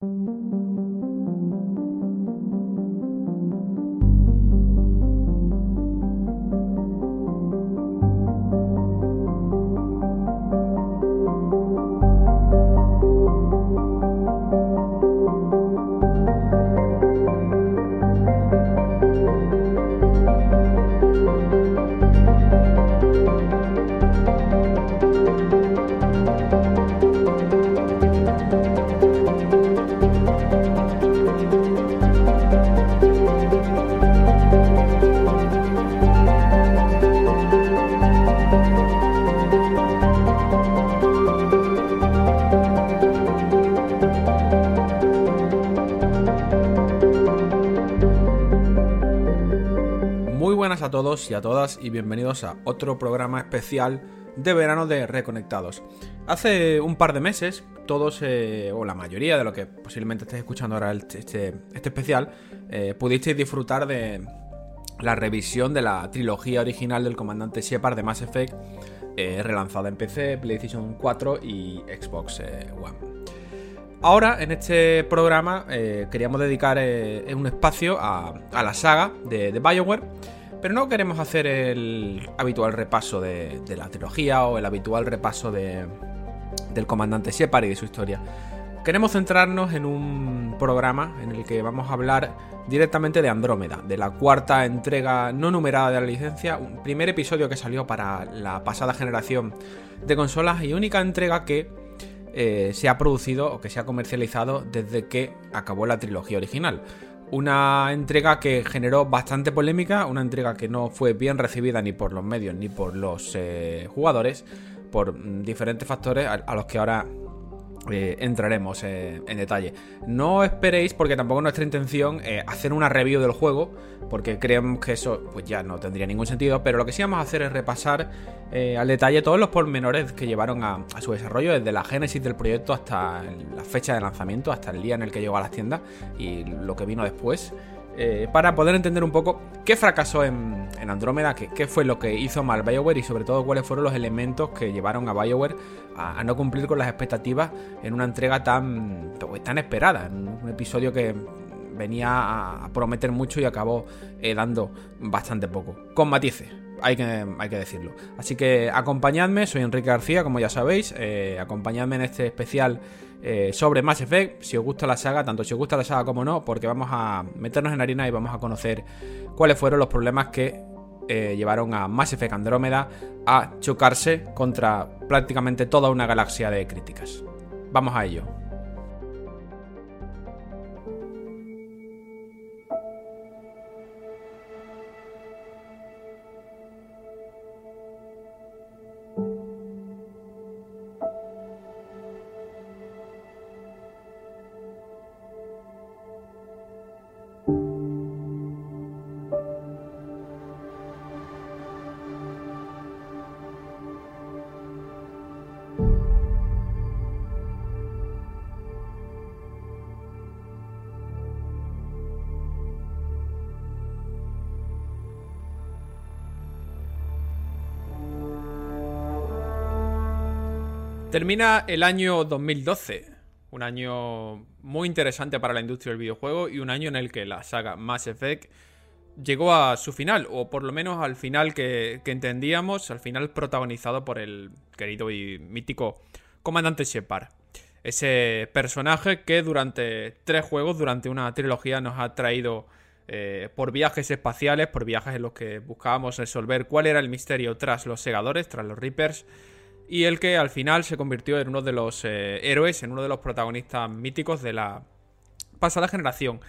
a y a todas y bienvenidos a otro programa especial de verano de Reconectados. Hace un par de meses, todos, eh, o la mayoría de lo que posiblemente estéis escuchando ahora este, este, especial, eh, pudisteis disfrutar de la revisión de la trilogía original del comandante Shepard de Mass Effect, eh, relanzada en PC, PlayStation 4 y Xbox One. Ahora, en este programa, queríamos dedicar un espacio a, la saga de, de Bioware pero no queremos hacer el habitual repaso de, la trilogía o el habitual repaso de, del comandante Shepard y de su historia. Queremos centrarnos en un programa en el que vamos a hablar directamente de Andrómeda, de la cuarta entrega no numerada de la licencia, un primer episodio que salió para la pasada generación de consolas y única entrega que eh, se ha producido o que se ha comercializado desde que acabó la trilogía original. Una entrega que generó bastante polémica, una entrega que no fue bien recibida ni por los medios ni por los eh, jugadores, por mm, diferentes factores a, los que ahora eh, entraremos eh, en detalle. No esperéis, porque tampoco es nuestra intención, hacer una review del juego, porque creemos que eso pues ya no tendría ningún sentido, pero lo que sí vamos a hacer es repasar al detalle todos los pormenores que llevaron a, a, su desarrollo, desde la génesis del proyecto hasta la fecha de lanzamiento, hasta el día en el que llegó a las tiendas y lo que vino después. Eh, para poder entender un poco qué fracasó en, Andrómeda, qué, fue lo que hizo mal BioWare y sobre todo cuáles fueron los elementos que llevaron a BioWare a, no cumplir con las expectativas en una entrega tan, pues, tan esperada, en un episodio que venía a prometer mucho y acabó eh, dando bastante poco, con matices. Hay que, hay que, decirlo. Así que acompañadme, soy Enrique García, como ya sabéis. Eh, acompañadme en este especial eh, sobre Mass Effect, si os gusta la saga, tanto si os gusta la saga como no, porque vamos a meternos en harina y vamos a conocer cuáles fueron los problemas que eh, llevaron a Mass Effect Andrómeda a chocarse contra prácticamente toda una galaxia de críticas. Vamos a ello. Termina el año 2012, un año muy interesante para la industria del videojuego y un año en el que la saga Mass Effect llegó a su final, o por lo menos al final que, entendíamos, al final protagonizado por el querido y mítico comandante Shepard. Ese personaje que durante tres juegos, durante una trilogía, nos ha traído eh, por viajes espaciales, por viajes en los que buscábamos resolver cuál era el misterio tras los segadores, tras los Reapers y el que al final se convirtió en uno de los eh, héroes, en uno de los protagonistas míticos de la pasada generación.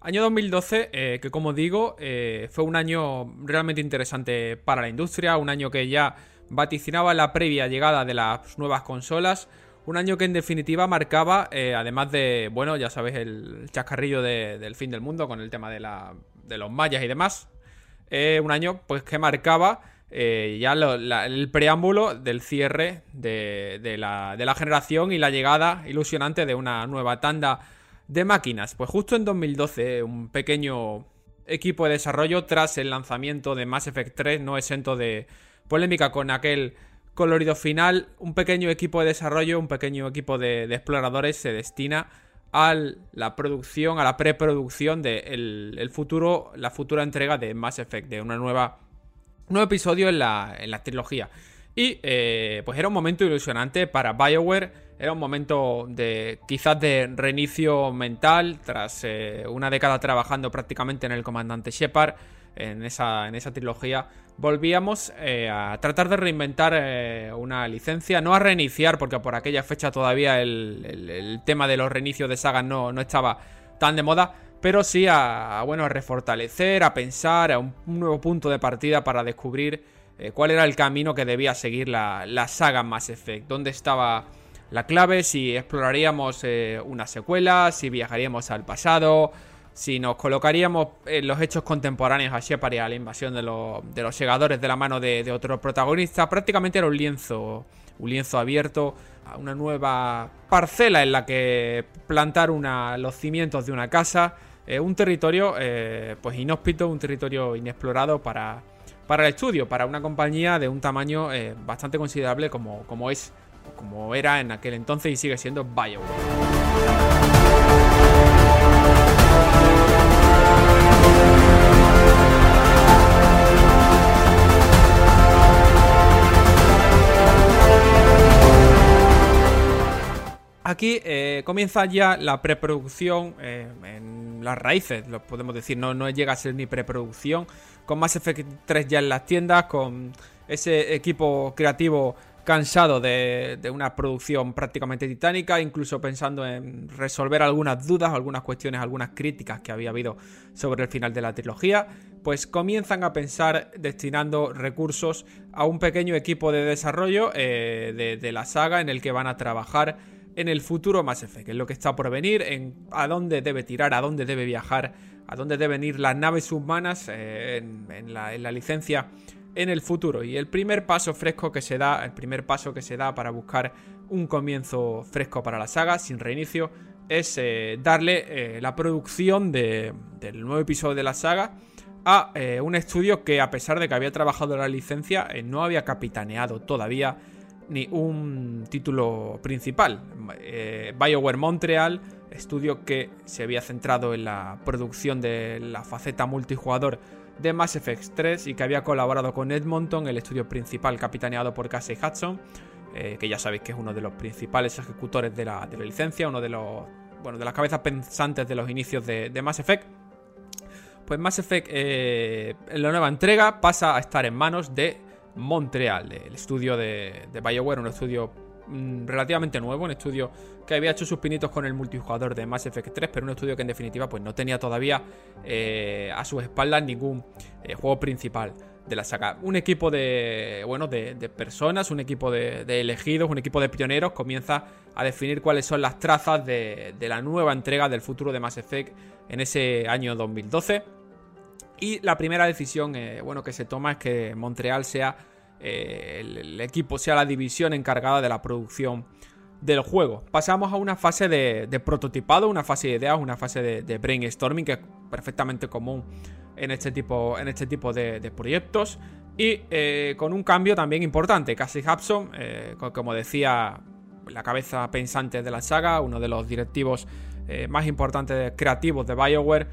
Año 2012, eh, que como digo, eh, fue un año realmente interesante para la industria, un año que ya vaticinaba la previa llegada de las nuevas consolas, un año que en definitiva marcaba, además de, bueno, ya sabéis, el chascarrillo del fin del mundo con el tema de, la, de los mayas y demás, un año pues que marcaba eh, ya el preámbulo del cierre de, la, generación y la llegada ilusionante de una nueva tanda de máquinas. Pues justo en 2012, un pequeño equipo de desarrollo tras el lanzamiento de Mass Effect 3, no exento de polémica con aquel colorido final, un pequeño equipo de desarrollo, un pequeño equipo de, exploradores se destina a la producción, a la preproducción de el, futuro, la futura entrega de Mass Effect, de una nueva nuevo episodio en la, en la trilogía. Y eh, pues era un momento ilusionante para BioWare, era un momento de quizás de reinicio mental tras eh, una década trabajando prácticamente en el comandante Shepard, en esa, en esa trilogía. Volvíamos eh, a tratar de reinventar una licencia, no a reiniciar, porque por aquella fecha todavía el, tema de los reinicios de sagas no, no estaba tan de moda, pero sí a, bueno, refortalecer, a pensar, a un nuevo punto de partida para descubrir eh, cuál era el camino que debía seguir la, saga Mass Effect, dónde estaba la clave, si exploraríamos eh, una secuela, si viajaríamos al pasado, si nos colocaríamos en los hechos contemporáneos a Shepard la invasión de, los segadores de la mano de, otro protagonista, prácticamente era un lienzo, un lienzo abierto a una nueva parcela en la que plantar los cimientos de una casa, eh, un territorio pues inhóspito, un territorio inexplorado para para el estudio, para una compañía de un tamaño eh, bastante considerable como, como es como era en aquel entonces y sigue siendo BioWare. Aquí eh, comienza ya la preproducción eh, en las raíces, lo podemos decir, no, no llega a ser ni preproducción, con Mass Effect 3 ya en las tiendas, con ese equipo creativo cansado de, una producción prácticamente titánica, incluso pensando en resolver algunas dudas, algunas cuestiones, algunas críticas que había habido sobre el final de la trilogía, pues comienzan a pensar destinando recursos a un pequeño equipo de desarrollo eh, de, la saga en el que van a trabajar en el futuro Mass Effect, en lo que está por venir, en a dónde debe tirar, a dónde debe viajar a dónde deben ir las naves humanas eh, en, la, licencia en el futuro. Y el primer paso fresco que se da, el primer paso que se da para buscar un comienzo fresco para la saga, sin reinicio, es eh, darle eh, la producción del nuevo episodio de la saga a un estudio que a pesar de que había trabajado la licencia, no había capitaneado todavía ni un título principal. BioWare Montreal estudio que se había centrado en la producción de la faceta multijugador de Mass Effect 3 y que había colaborado con Edmonton, el estudio principal capitaneado por Casey Hudson, eh, que ya sabéis que es uno de los principales ejecutores de la, licencia, uno de los bueno, de las cabezas pensantes de los inicios de, Mass Effect. Pues Mass Effect eh, en la nueva entrega pasa a estar en manos de Montreal, el estudio de, de BioWare, un estudio Mm, relativamente nuevo, un estudio que había hecho sus pinitos con el multijugador de Mass Effect 3, pero un estudio que en definitiva pues no tenía todavía eh, a sus espaldas ningún eh, juego principal de la saga. Un equipo de, bueno, de, personas, un equipo de, elegidos, un equipo de pioneros comienza a definir cuáles son las trazas de, la nueva entrega del futuro de Mass Effect en ese año 2012. Y la primera decisión, eh, bueno, que se toma es que Montreal sea eh, el, equipo sea la división encargada de la producción del juego. Pasamos a una fase de, prototipado, una fase de ideas, una fase de, brainstorming que es perfectamente común en este tipo, en este tipo de, proyectos. Y eh, con un cambio también importante. Casey Hudson, como decía, la cabeza pensante de la saga, uno de los directivos más importantes creativos de BioWare,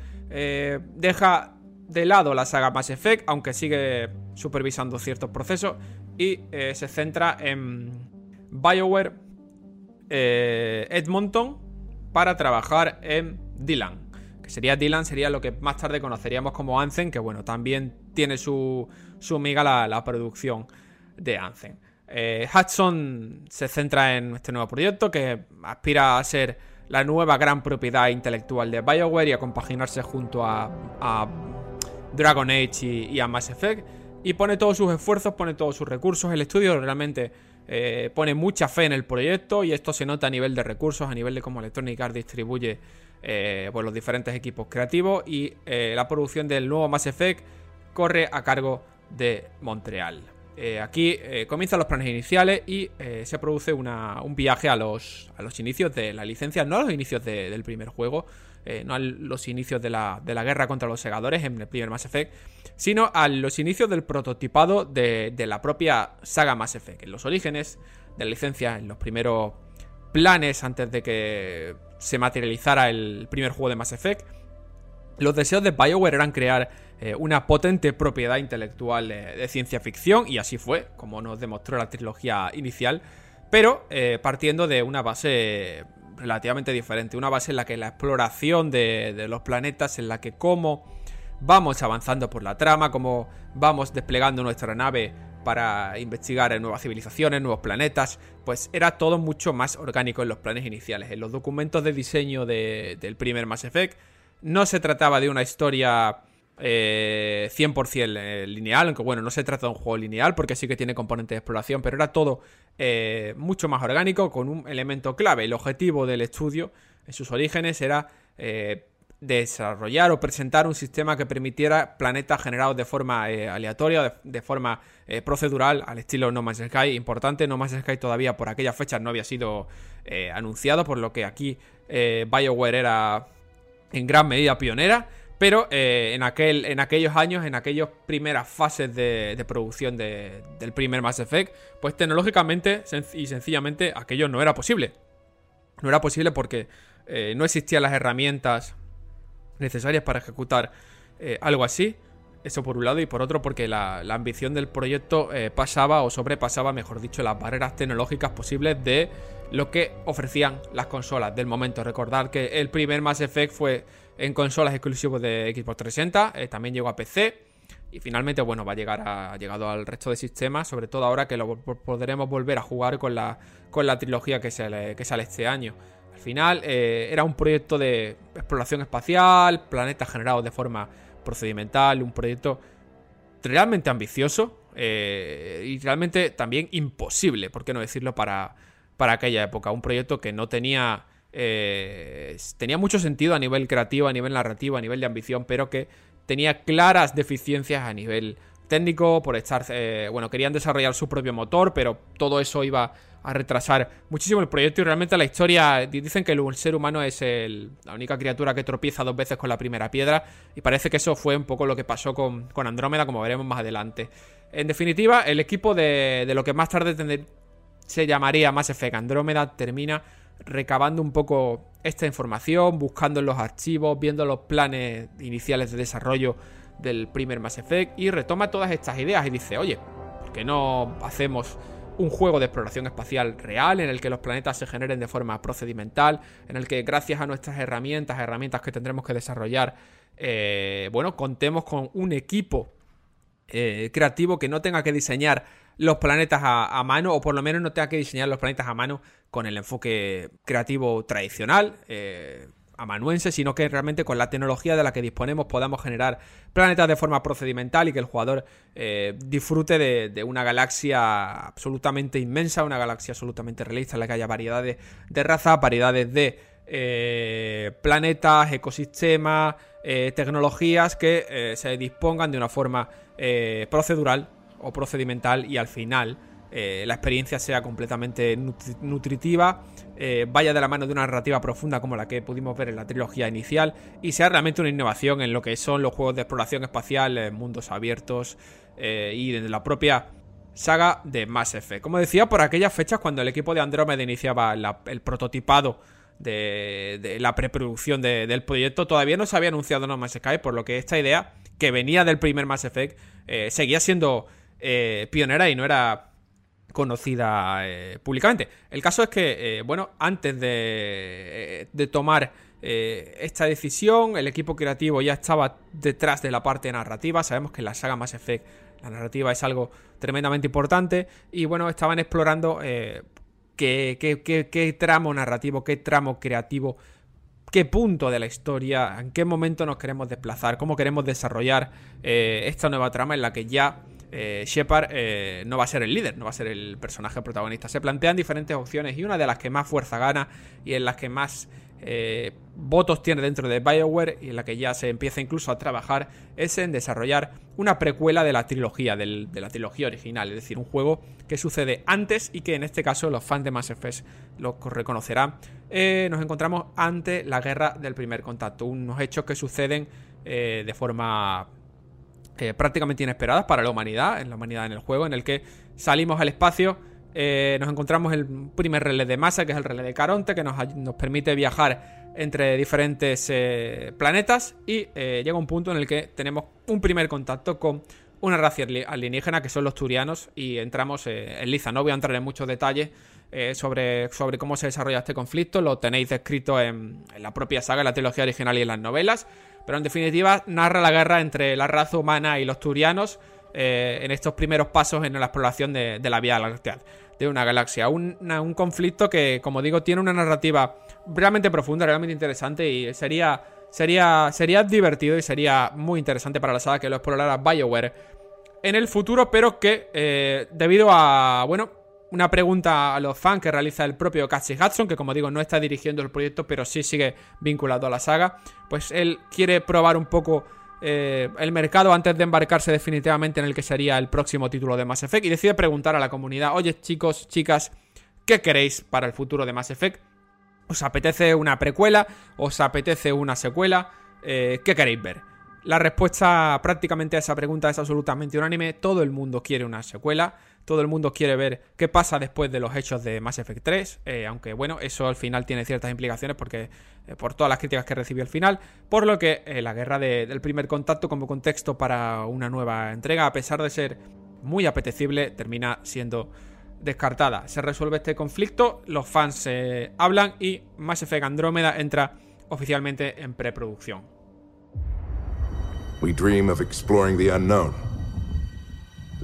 deja de lado la saga Mass Effect, aunque sigue supervisando ciertos procesos, y eh, se centra en BioWare eh, Edmonton para trabajar en Dylan. Que sería Dylan, sería lo que más tarde conoceríamos como Anthem, que bueno, también tiene su, su miga la, producción de Anthem. Eh, Hudson se centra en este nuevo proyecto que aspira a ser la nueva gran propiedad intelectual de BioWare y a compaginarse junto a Dragon Age y, a Mass Effect. Y pone todos sus esfuerzos, pone todos sus recursos. El estudio realmente eh, pone mucha fe en el proyecto y esto se nota a nivel de recursos, a nivel de cómo Electronic Arts distribuye eh, pues, los diferentes equipos creativos. Y eh, la producción del nuevo Mass Effect corre a cargo de Montreal. aquí comienzan los planes iniciales y se produce un viaje a los, a los inicios de la licencia, no a los inicios del primer juego, eh, no a los inicios de la, guerra contra los segadores en el primer Mass Effect, sino a los inicios del prototipado de, la propia saga Mass Effect, en los orígenes de la licencia, en los primeros planes antes de que se materializara el primer juego de Mass Effect. Los deseos de BioWare eran crear eh, una potente propiedad intelectual de, ciencia ficción, y así fue, como nos demostró la trilogía inicial, pero eh, partiendo de una base relativamente diferente, una base en la que la exploración de, los planetas, en la que cómo vamos avanzando por la trama, cómo vamos desplegando nuestra nave para investigar nuevas civilizaciones, nuevos planetas, pues era todo mucho más orgánico en los planes iniciales. En los documentos de diseño del primer Mass Effect no se trataba de una historia 100% eh, eh, lineal, aunque bueno, no se trata de un juego lineal porque sí que tiene componentes de exploración, pero era todo eh, mucho más orgánico con un elemento clave. El objetivo del estudio en sus orígenes era desarrollar o presentar un sistema que permitiera planetas generados de forma aleatoria, de, forma procedural, al estilo No Man's Sky. Importante, No Man's Sky todavía por aquellas fechas no había sido anunciado, por lo que aquí BioWare era en gran medida pionera. Pero eh, en, aquel, en aquellos años, en aquellas primeras fases de, producción del primer Mass Effect, pues tecnológicamente y sencillamente aquello no era posible. No era posible porque eh, no existían las herramientas necesarias para ejecutar eh, algo así. Eso por un lado y por otro porque la, ambición del proyecto pasaba o sobrepasaba, mejor dicho, las barreras tecnológicas posibles de lo que ofrecían las consolas del momento. Recordar que el primer Mass Effect fue en consolas exclusivos de Xbox 360, eh, también llegó a PC y finalmente, bueno, va a llegar a, ha llegado al resto de sistemas, sobre todo ahora que lo podremos volver a jugar con la, con la trilogía que sale, que sale este año. Al final eh, era un proyecto de exploración espacial, planetas generados de forma procedimental, un proyecto realmente ambicioso eh, y realmente también imposible, por qué no decirlo, para, para aquella época. Un proyecto que no tenía eh, tenía mucho sentido a nivel creativo, a nivel narrativo, a nivel de ambición, pero que tenía claras deficiencias a nivel técnico por estar, eh, bueno, querían desarrollar su propio motor, pero todo eso iba a retrasar muchísimo el proyecto y realmente la historia, dicen que el ser humano es la única criatura que tropieza dos veces con la primera piedra y parece que eso fue un poco lo que pasó con, Andrómeda, como veremos más adelante. En definitiva, el equipo de, de lo que más tarde se llamaría Mass Effect Andrómeda termina recabando un poco esta información, buscando en los archivos, viendo los planes iniciales de desarrollo del primer Mass Effect y retoma todas estas ideas y dice, oye, ¿por qué no hacemos un juego de exploración espacial real en el que los planetas se generen de forma procedimental, en el que gracias a nuestras herramientas, herramientas que tendremos que desarrollar, eh, bueno, contemos con un equipo eh, creativo que no tenga que diseñar los planetas a, mano, o por lo menos no tenga que diseñar los planetas a mano con el enfoque creativo tradicional, eh, amanuense, sino que realmente con la tecnología de la que disponemos podamos generar planetas de forma procedimental y que el jugador eh, disfrute de, una galaxia absolutamente inmensa, una galaxia absolutamente realista en la que haya variedades de razas, variedades de eh, planetas, ecosistemas, tecnologías que se dispongan de una forma procedural o procedimental y al final eh, la experiencia sea completamente nutritiva, eh, vaya de la mano de una narrativa profunda como la que pudimos ver en la trilogía inicial y sea realmente una innovación en lo que son los juegos de exploración espacial, eh, mundos abiertos y de la propia saga de Mass Effect. Como decía, por aquellas fechas cuando el equipo de Andromeda iniciaba el prototipado de, la preproducción del proyecto, todavía no se había anunciado No Man's Sky, por lo que esta idea, que venía del primer Mass Effect, seguía siendo eh, pionera y no era conocida eh, públicamente. El caso es que, eh, bueno, antes de, de tomar esta decisión, el equipo creativo ya estaba detrás de la parte narrativa. Sabemos que en la saga Mass Effect la narrativa es algo tremendamente importante y, bueno, estaban explorando qué, tramo narrativo, qué tramo creativo qué punto de la historia, en qué momento nos queremos desplazar, cómo queremos desarrollar esta nueva trama en la que ya eh, Shepard eh, no va a ser el líder, no va a ser el personaje protagonista. Se plantean diferentes opciones y una de las que más fuerza gana y en las que más eh, votos tiene dentro de BioWare y en la que ya se empieza incluso a trabajar es en desarrollar una precuela de la trilogía, de la trilogía original, es decir, un juego que sucede antes y que en este caso los fans de Mass Effect lo reconocerán. nos encontramos ante la guerra del primer contacto, unos hechos que suceden de forma prácticamente inesperadas para la humanidad, en la humanidad en el juego, en el que salimos al espacio eh, nos encontramos el primer relé de masa, que es el relé de Caronte, que nos, permite viajar entre diferentes eh, planetas y eh, llega un punto en el que tenemos un primer contacto con una raza alienígena que son los turianos y entramos en Liza. No voy a entrar en muchos detalles sobre, sobre cómo se desarrolla este conflicto, lo tenéis descrito en, en la propia saga, en la trilogía original y en las novelas, pero en definitiva narra la guerra entre la raza humana y los turianos en estos primeros pasos en la exploración de, de la Vía Láctea de una galaxia. Un, un conflicto que, como digo, tiene una narrativa realmente profunda, realmente interesante y sería, sería, sería divertido y sería muy interesante para la saga que lo explorara BioWare en el futuro, pero que eh, debido a, bueno, una pregunta a los fans que realiza el propio Cassie Hudson, que como digo no está dirigiendo el proyecto, pero sí sigue vinculado a la saga, pues él quiere probar un poco eh, el mercado antes de embarcarse definitivamente en el que sería el próximo título de Mass Effect y decide preguntar a la comunidad, oye chicos, chicas, ¿qué queréis para el futuro de Mass Effect? ¿Os apetece una precuela? ¿Os apetece una secuela? Eh, ¿Qué queréis ver? La respuesta prácticamente a esa pregunta es absolutamente unánime. Todo el mundo quiere una secuela. Todo el mundo quiere ver qué pasa después de los hechos de Mass Effect 3. Eh, aunque bueno, eso al final tiene ciertas implicaciones porque eh, por todas las críticas que recibió al final. Por lo que eh, la guerra del primer contacto como contexto para una nueva entrega, a pesar de ser muy apetecible, termina siendo descartada. Se resuelve este conflicto, los fans hablan y Mass Effect Andrómeda entra oficialmente en preproducción.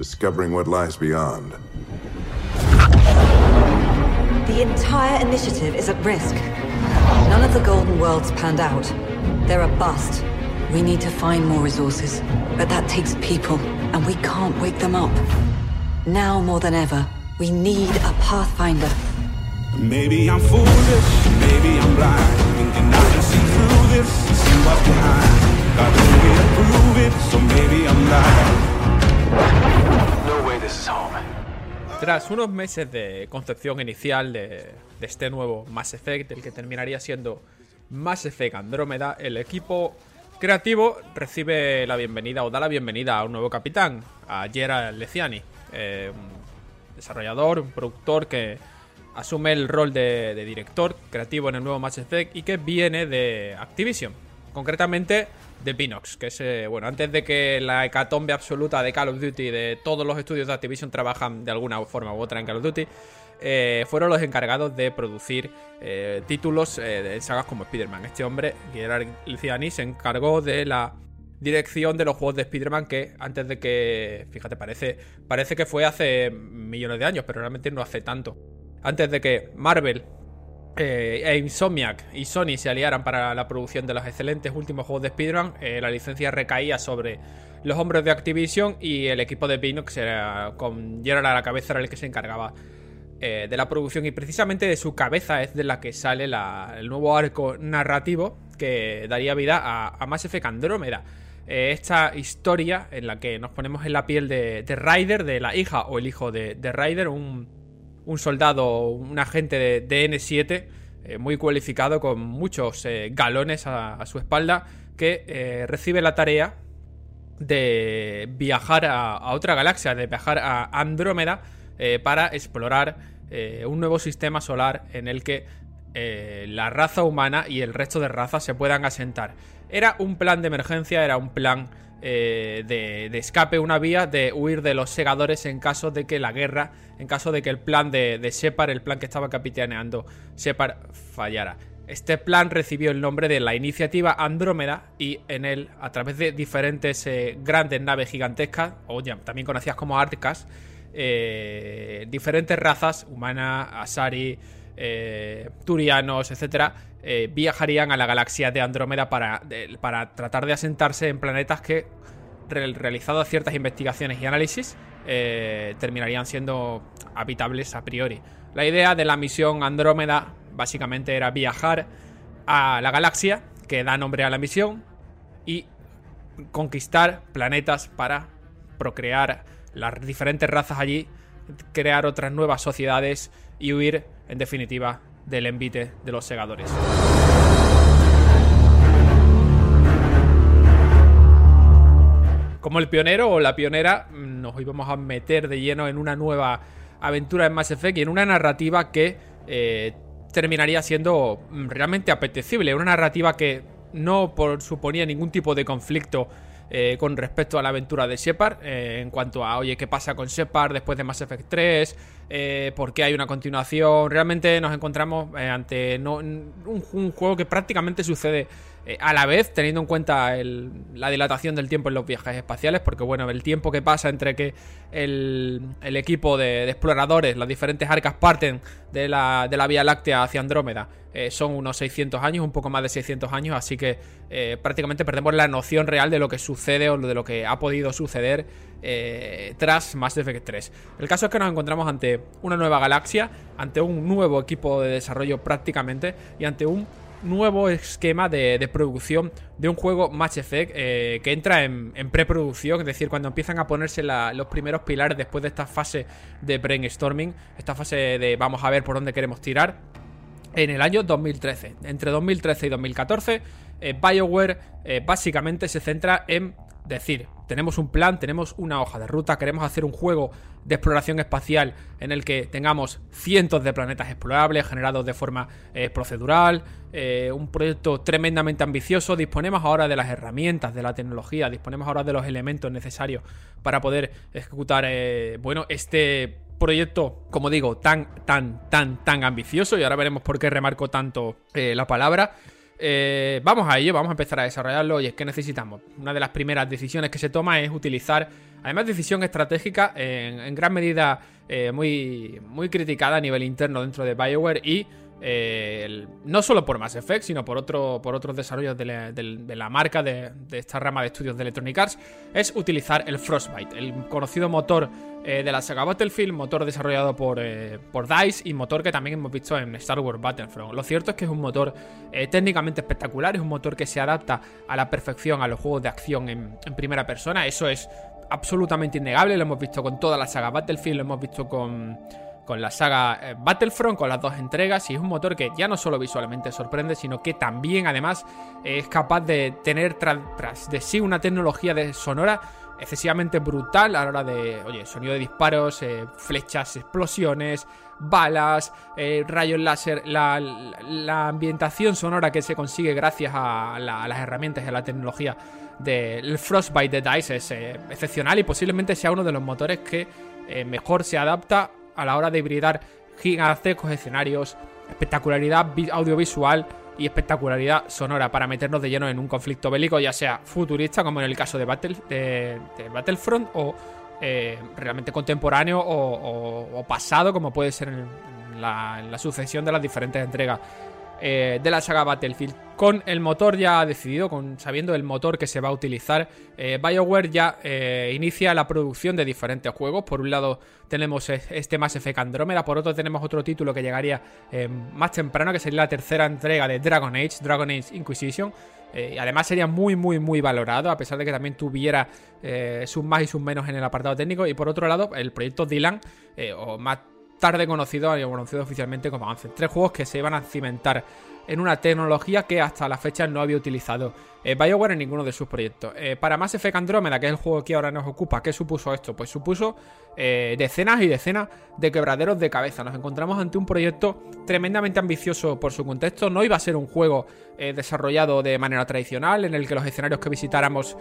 Discovering what lies beyond. The entire initiative is at risk. None of the Golden Worlds panned out. They're a bust. We need to find more resources, but that takes people, and we can't wake them up. Now more than ever, we need a Pathfinder. Maybe I'm foolish, maybe I'm blind, thinking I can see through this, see what's behind. Tras unos meses de concepción inicial de, este nuevo Mass Effect, el que terminaría siendo Mass Effect Andrómeda, el equipo creativo recibe la bienvenida o da la bienvenida a un nuevo capitán, a Gerald Leciani, eh, un desarrollador, un productor que asume el rol de, de director creativo en el nuevo Mass Effect y que viene de Activision. Concretamente, de Pinox, que es, eh, bueno, antes de que la hecatombe absoluta de Call of Duty, de todos los estudios de Activision trabajan de alguna forma u otra en Call of Duty, eh, fueron los encargados de producir eh, títulos de sagas como Spider-Man. Este hombre, Gerard Luciani, se encargó de la dirección de los juegos de Spider-Man que antes de que, fíjate, parece, parece que fue hace millones de años, pero realmente no hace tanto. Antes de que Marvel eh, e Insomniac y Sony se aliaran para la producción de los excelentes últimos juegos de Spider-Man, eh, la licencia recaía sobre los hombros de Activision y el equipo de Pinox era, con Gerard a la cabeza era el que se encargaba eh, de la producción y precisamente de su cabeza es de la que sale el nuevo arco narrativo que daría vida a, Mass Effect Andrómeda. esta historia en la que nos ponemos en la piel de, de Ryder, de la hija o el hijo de Ryder, un un soldado, un agente de, N7 eh, muy cualificado con muchos eh, galones a, su espalda que eh, recibe la tarea de viajar a, otra galaxia, de viajar a Andrómeda para explorar un nuevo sistema solar en el que la raza humana y el resto de razas se puedan asentar. Era un plan de emergencia, era un plan eh, de, escape, una vía de huir de los segadores en caso de que la guerra, en caso de que el plan de, de Shepard, el plan que estaba capitaneando Shepard, fallara. Este plan recibió el nombre de la Iniciativa Andrómeda y en él, a través de diferentes eh, grandes naves gigantescas, o ya, también conocidas como Arcas, eh, diferentes razas, humana, Asari, Turianos, etcétera, eh, viajarían a la galaxia de Andrómeda para, para tratar de asentarse en planetas que, realizadas ciertas investigaciones y análisis, eh, terminarían siendo habitables a priori. La idea de la misión Andrómeda básicamente era viajar a la galaxia que da nombre a la misión y conquistar planetas para procrear las diferentes razas allí, crear otras nuevas sociedades y huir, en definitiva, del envite de los segadores. Como el pionero o la pionera, nos íbamos a meter de lleno en una nueva aventura en Mass Effect y en una narrativa que eh, terminaría siendo mm, realmente apetecible. Una narrativa que no suponía ningún tipo de conflicto eh, con respecto a la aventura de Shepard, eh, en cuanto a, oye, ¿qué pasa con Shepard después de Mass Effect 3? Eh, ¿Por qué hay una continuación? Realmente nos encontramos ante un, juego que prácticamente sucede a la vez, teniendo en cuenta la dilatación del tiempo en los viajes espaciales, porque bueno, el tiempo que pasa entre que el, equipo de, exploradores, las diferentes arcas parten de la, de la Vía Láctea hacia Andrómeda, eh, son unos 600 años, un poco más de 600 años, así que eh, prácticamente perdemos la noción real de lo que sucede o de lo que ha podido suceder eh, tras Mass Effect 3. El caso es que nos encontramos ante una nueva galaxia, ante un nuevo equipo de desarrollo prácticamente y ante un nuevo esquema de, producción de un juego Mass Effect que entra en, preproducción, es decir, cuando empiezan a ponerse los primeros pilares después de esta fase de brainstorming, esta fase de vamos a ver por dónde queremos tirar en el año 2013. Entre 2013 y 2014, eh, BioWare eh, básicamente se centra en decir, tenemos un plan, tenemos una hoja de ruta, queremos hacer un juego de exploración espacial en el que tengamos cientos de planetas explorables generados de forma eh, procedural, un proyecto tremendamente ambicioso, disponemos ahora de las herramientas, de la tecnología, disponemos ahora de los elementos necesarios para poder ejecutar, bueno, este proyecto, como digo, tan, tan, tan, tan ambicioso y ahora veremos por qué remarco tanto eh, la palabra. Eh, vamos a ello, vamos a empezar a desarrollarlo y es que necesitamos. Una de las primeras decisiones que se toma es utilizar, además decisión estratégica, en, gran medida eh, muy, muy criticada a nivel interno dentro de Bioware y no solo por Mass Effect, sino por, otro, por otros desarrollos de la, marca de, esta rama de estudios de Electronic Arts, es utilizar el Frostbite, el conocido motor eh, de la saga Battlefield, motor desarrollado por, eh, por, DICE y motor que también hemos visto en Star Wars Battlefront. Lo cierto es que es un motor eh, técnicamente espectacular, es un motor que se adapta a la perfección a los juegos de acción en, primera persona, eso es absolutamente innegable, lo hemos visto con toda la saga Battlefield, lo hemos visto con, con la saga Battlefront, con las dos entregas, y es un motor que ya no solo visualmente sorprende, sino que también además es capaz de tener tras de sí una tecnología de sonora excesivamente brutal a la hora de, oye, sonido de disparos, eh, flechas, explosiones, balas, eh, rayos láser, la, ambientación sonora que se consigue gracias a, las herramientas y a la tecnología del Frostbite de DICE es eh, excepcional y posiblemente sea uno de los motores que mejor se adapta a la hora de hibridar gigantescos escenarios, espectacularidad audiovisual y espectacularidad sonora para meternos de lleno en un conflicto bélico, ya sea futurista, como en el caso de, Battle, de, Battlefront, o eh, realmente contemporáneo o, pasado, como puede ser en la sucesión de las diferentes entregas eh, de la saga Battlefield. Con el motor ya decidido, con, sabiendo el motor que se va a utilizar, eh, BioWare ya eh, inicia la producción de diferentes juegos. Por un lado tenemos este Mass Effect Andromeda, por otro tenemos otro título que llegaría más temprano, que sería la tercera entrega de Dragon Age, Dragon Age Inquisition. además sería muy, muy, muy valorado, a pesar de que también tuviera sus más y sus menos en el apartado técnico. Y por otro lado, el proyecto Dylan, o más tarde conocido y oficialmente como Avance. Tres juegos que se iban a cimentar en una tecnología que hasta la fecha no había utilizado eh, BioWare en ninguno de sus proyectos. Eh, para Mass Effect Andromeda, que es el juego que ahora nos ocupa, ¿qué supuso esto? Pues supuso eh, decenas y decenas de quebraderos de cabeza. Nos encontramos ante un proyecto tremendamente ambicioso por su contexto. No iba a ser un juego desarrollado de manera tradicional, en el que los escenarios que visitáramos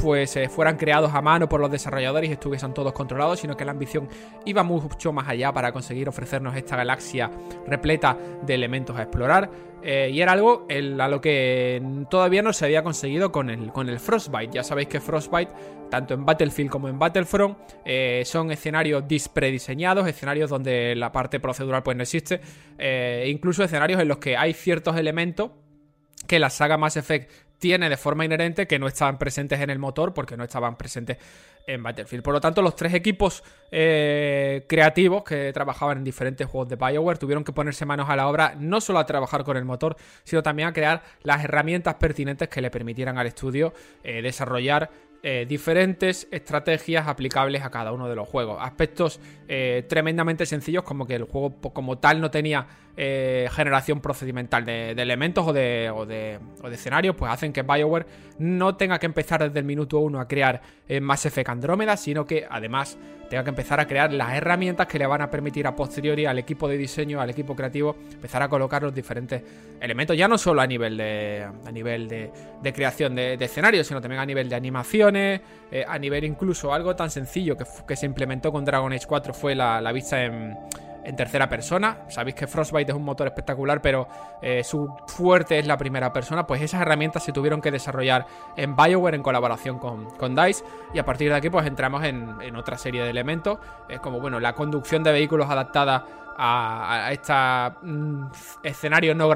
pues eh, fueran creados a mano por los desarrolladores y estuviesen todos controlados, sino que la ambición iba mucho más allá para conseguir ofrecernos esta galaxia repleta de elementos a explorar. Eh, y era algo a lo que todavía no se había conseguido con el, con el Frostbite. Ya sabéis que Frostbite, tanto en Battlefield como en Battlefront, eh, son escenarios prediseñados, escenarios donde la parte procedural pues no existe, incluso escenarios en los que hay ciertos elementos que la saga Mass Effect tiene de forma inherente que no estaban presentes en el motor porque no estaban presentes en Battlefield. Por lo tanto, los tres equipos eh, creativos que trabajaban en diferentes juegos de Bioware tuvieron que ponerse manos a la obra no solo a trabajar con el motor, sino también a crear las herramientas pertinentes que le permitieran al estudio eh, desarrollar eh, diferentes estrategias aplicables a cada uno de los juegos. Aspectos eh, tremendamente sencillos como que el juego como tal no tenía eh, generación procedimental de, elementos o de, escenarios, pues hacen que Bioware no tenga que empezar desde el minuto uno a crear Mass Effect Andrómeda, sino que además tenga que empezar a crear las herramientas que le van a permitir a posteriori al equipo de diseño, al equipo creativo, empezar a colocar los diferentes elementos, ya no solo a nivel de, a nivel de, creación de, escenarios, sino también a nivel de eh, a nivel incluso algo tan sencillo que, que, se implementó con Dragon Age 4 fue la, vista en tercera persona. Sabéis que Frostbite es un motor espectacular, pero eh, su fuerte es la primera persona. Pues esas herramientas se tuvieron que desarrollar en Bioware en colaboración con, DICE. Y a partir de aquí, pues entramos en, otra serie de elementos, Es como bueno, la conducción de vehículos adaptada a, este escenario no,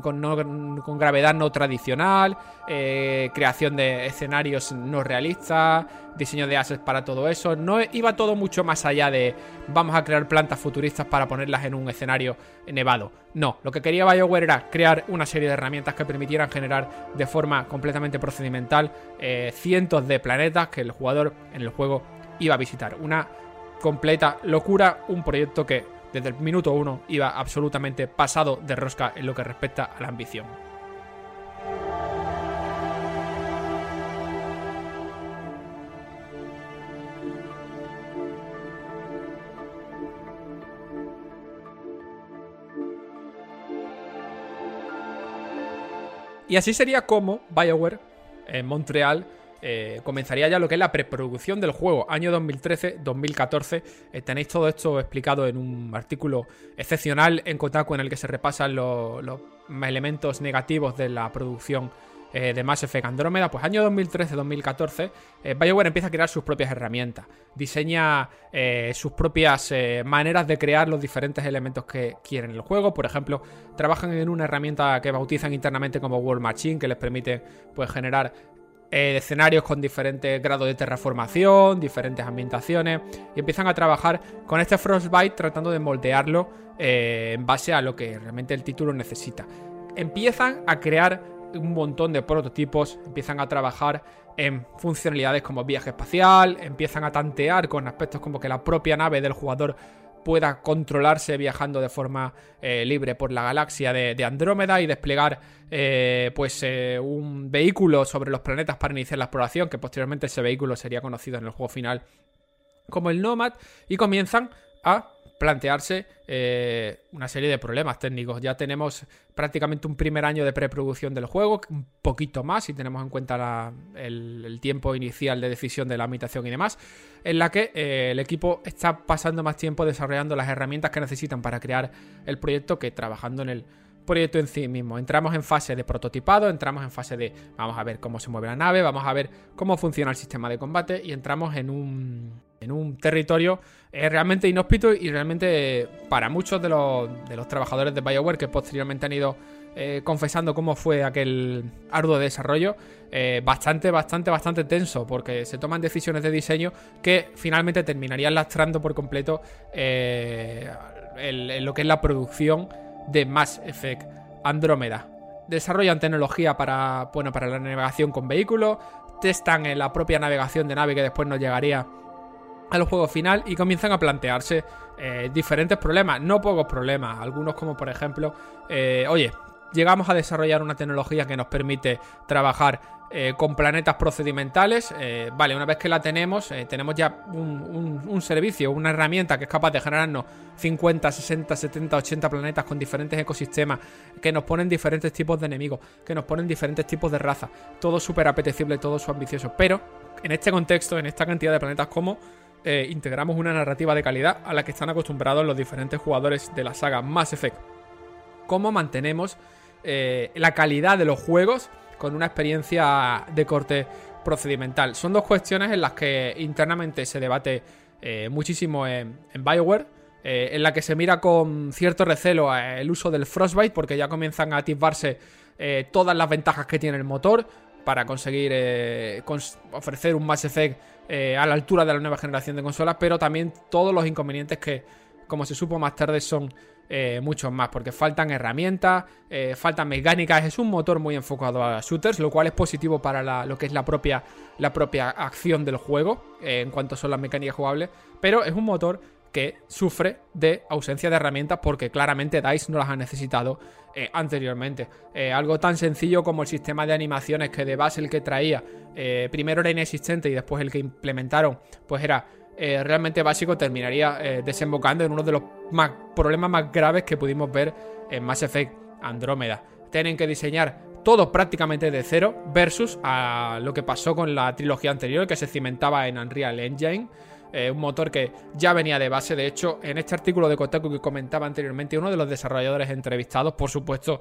con, con, gravedad no tradicional, eh, creación de escenarios no realistas, diseño de assets para todo eso. No iba todo mucho más allá de vamos a crear plantas futuristas para ponerlas en un escenario nevado. No, lo que quería BioWare era crear una serie de herramientas que permitieran generar de forma completamente procedimental eh, cientos de planetas que el jugador en el juego iba a visitar. Una completa locura, un proyecto que desde el minuto uno iba absolutamente pasado de rosca en lo que respecta a la ambición. Y así sería como BioWare en Montreal eh, comenzaría ya lo que es la preproducción del juego, año 2013-2014. Eh, tenéis todo esto explicado en un artículo excepcional en Kotaku en el que se repasan los, elementos negativos de la producción eh, de Mass Effect Andrómeda. Pues año 2013-2014, BioWare empieza a crear sus propias herramientas, diseña sus propias maneras de crear los diferentes elementos que quieren en el juego. Por ejemplo, trabajan en una herramienta que bautizan internamente como World Machine, que les permite pues, generar eh, escenarios con diferentes grados de terraformación, diferentes ambientaciones, y empiezan a trabajar con este Frostbite tratando de moldearlo eh, en base a lo que realmente el título necesita. Empiezan a crear un montón de prototipos, empiezan a trabajar en funcionalidades como viaje espacial, empiezan a tantear con aspectos como que la propia nave del jugador pueda controlarse viajando de forma eh, libre por la galaxia de, Andrómeda y desplegar eh, pues eh, un vehículo sobre los planetas para iniciar la exploración, que posteriormente ese vehículo sería conocido en el juego final como el Nomad, y comienzan a plantearse eh, una serie de problemas técnicos. Ya tenemos prácticamente un primer año de preproducción del juego, un poquito más si tenemos en cuenta el, tiempo inicial de decisión de la habitación y demás, en la que eh, el equipo está pasando más tiempo desarrollando las herramientas que necesitan para crear el proyecto que trabajando en el proyecto en sí mismo. Entramos en fase de prototipado, entramos en fase de vamos a ver cómo se mueve la nave, vamos a ver cómo funciona el sistema de combate y entramos en un en un territorio eh, realmente inhóspito y realmente para muchos de los, trabajadores de BioWare que posteriormente han ido eh, confesando cómo fue aquel arduo desarrollo, eh, bastante, bastante, bastante tenso, porque se toman decisiones de diseño que finalmente terminarían lastrando por completo lo que es la producción de Mass Effect Andrómeda. Desarrollan tecnología para, bueno, para la navegación con vehículos, testan en la propia navegación de nave que después nos llegaría al juego final y comienzan a plantearse eh, diferentes problemas, no pocos problemas, algunos como por ejemplo, eh, oye, llegamos a desarrollar una tecnología que nos permite trabajar eh, con planetas procedimentales. vale, una vez que la tenemos, tenemos ya un, servicio, una herramienta que es capaz de generarnos 50, 60, 70, 80 planetas con diferentes ecosistemas, que nos ponen diferentes tipos de enemigos, que nos ponen diferentes tipos de razas. Todo súper apetecible, todo súper ambicioso. Pero en este contexto, en esta cantidad de planetas, como eh, integramos una narrativa de calidad a la que están acostumbrados los diferentes jugadores de la saga Mass Effect. Cómo mantenemos eh, la calidad de los juegos con una experiencia de corte procedimental. Son dos cuestiones en las que internamente se debate eh, muchísimo en, Bioware. en la que se mira con cierto recelo el uso del Frostbite, porque ya comienzan a atisbarse todas las ventajas que tiene el motor para conseguir ofrecer un Mass Effect eh, a la altura de la nueva generación de consolas, pero también todos los inconvenientes que, como se supo más tarde, son eh, muchos más, porque faltan herramientas, eh, faltan mecánicas, es un motor muy enfocado a shooters, lo cual es positivo para lo que es la propia, la propia acción del juego, en cuanto son las mecánicas jugables, pero es un motor que sufre de ausencia de herramientas porque claramente DICE no las ha necesitado anteriormente. algo tan sencillo como el sistema de animaciones que de base el que traía primero era inexistente y después el que implementaron pues era eh, realmente básico terminaría eh, desembocando en uno de los problemas más graves que pudimos ver en Mass Effect Andrómeda. Tienen que diseñar todo prácticamente de cero versus a lo que pasó con la trilogía anterior que se cimentaba en Unreal Engine. Eh, un motor que ya venía de base. De hecho, en este artículo de Kotaku que comentaba anteriormente, uno de los desarrolladores entrevistados, por supuesto,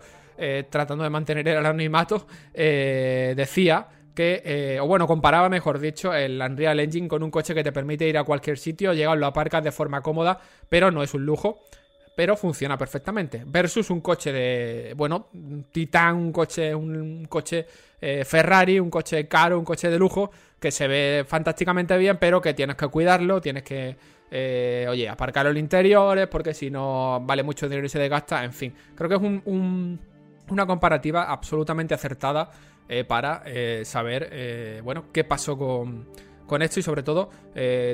tratando de mantener el anonimato, decía que, eh, o bueno, comparaba, mejor dicho, el Unreal Engine con un coche que te permite ir a cualquier sitio, llegar, lo aparcas de forma cómoda, pero no es un lujo, pero funciona perfectamente. Versus un coche de, bueno, Titan, un coche, un coche eh, Ferrari, un coche caro, un coche de lujo, que se ve fantásticamente bien, pero que tienes que cuidarlo, tienes que, eh, oye, aparcar los interiores, porque si no vale mucho dinero y se desgasta, en fin. Creo que es una comparativa absolutamente acertada eh, para eh, saber, eh, bueno, qué pasó con, con esto y sobre todo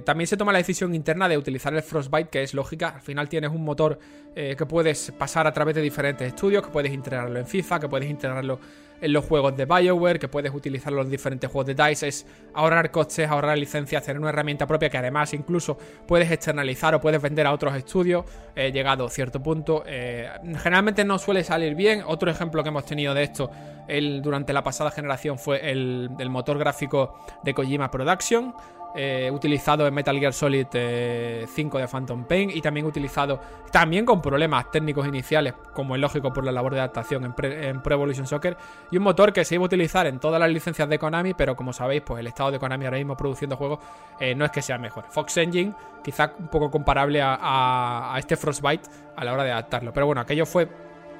también se toma la decisión interna de utilizar el Frostbite que es lógica al final tienes un motor que puedes pasar a través de diferentes estudios que puedes integrarlo en FIFA que puedes integrarlo en los juegos de BioWare, que puedes utilizar los diferentes juegos de DICE, es ahorrar costes, ahorrar licencias, tener una herramienta propia que además incluso puedes externalizar o puedes vender a otros estudios, eh, llegado a cierto punto. Eh, generalmente no suele salir bien. Otro ejemplo que hemos tenido de esto el, durante la pasada generación fue el, el motor gráfico de Kojima Production. Eh, utilizado en Metal Gear Solid 5 eh, de Phantom Pain y también utilizado también con problemas técnicos iniciales, como es lógico por la labor de adaptación en, Pro Evolution Soccer, y un motor que se iba a utilizar en todas las licencias de Konami, pero como sabéis, pues el estado de Konami ahora mismo produciendo juegos eh, no es que sea mejor. Fox Engine, quizá un poco comparable a, este Frostbite a la hora de adaptarlo, pero bueno, aquello fue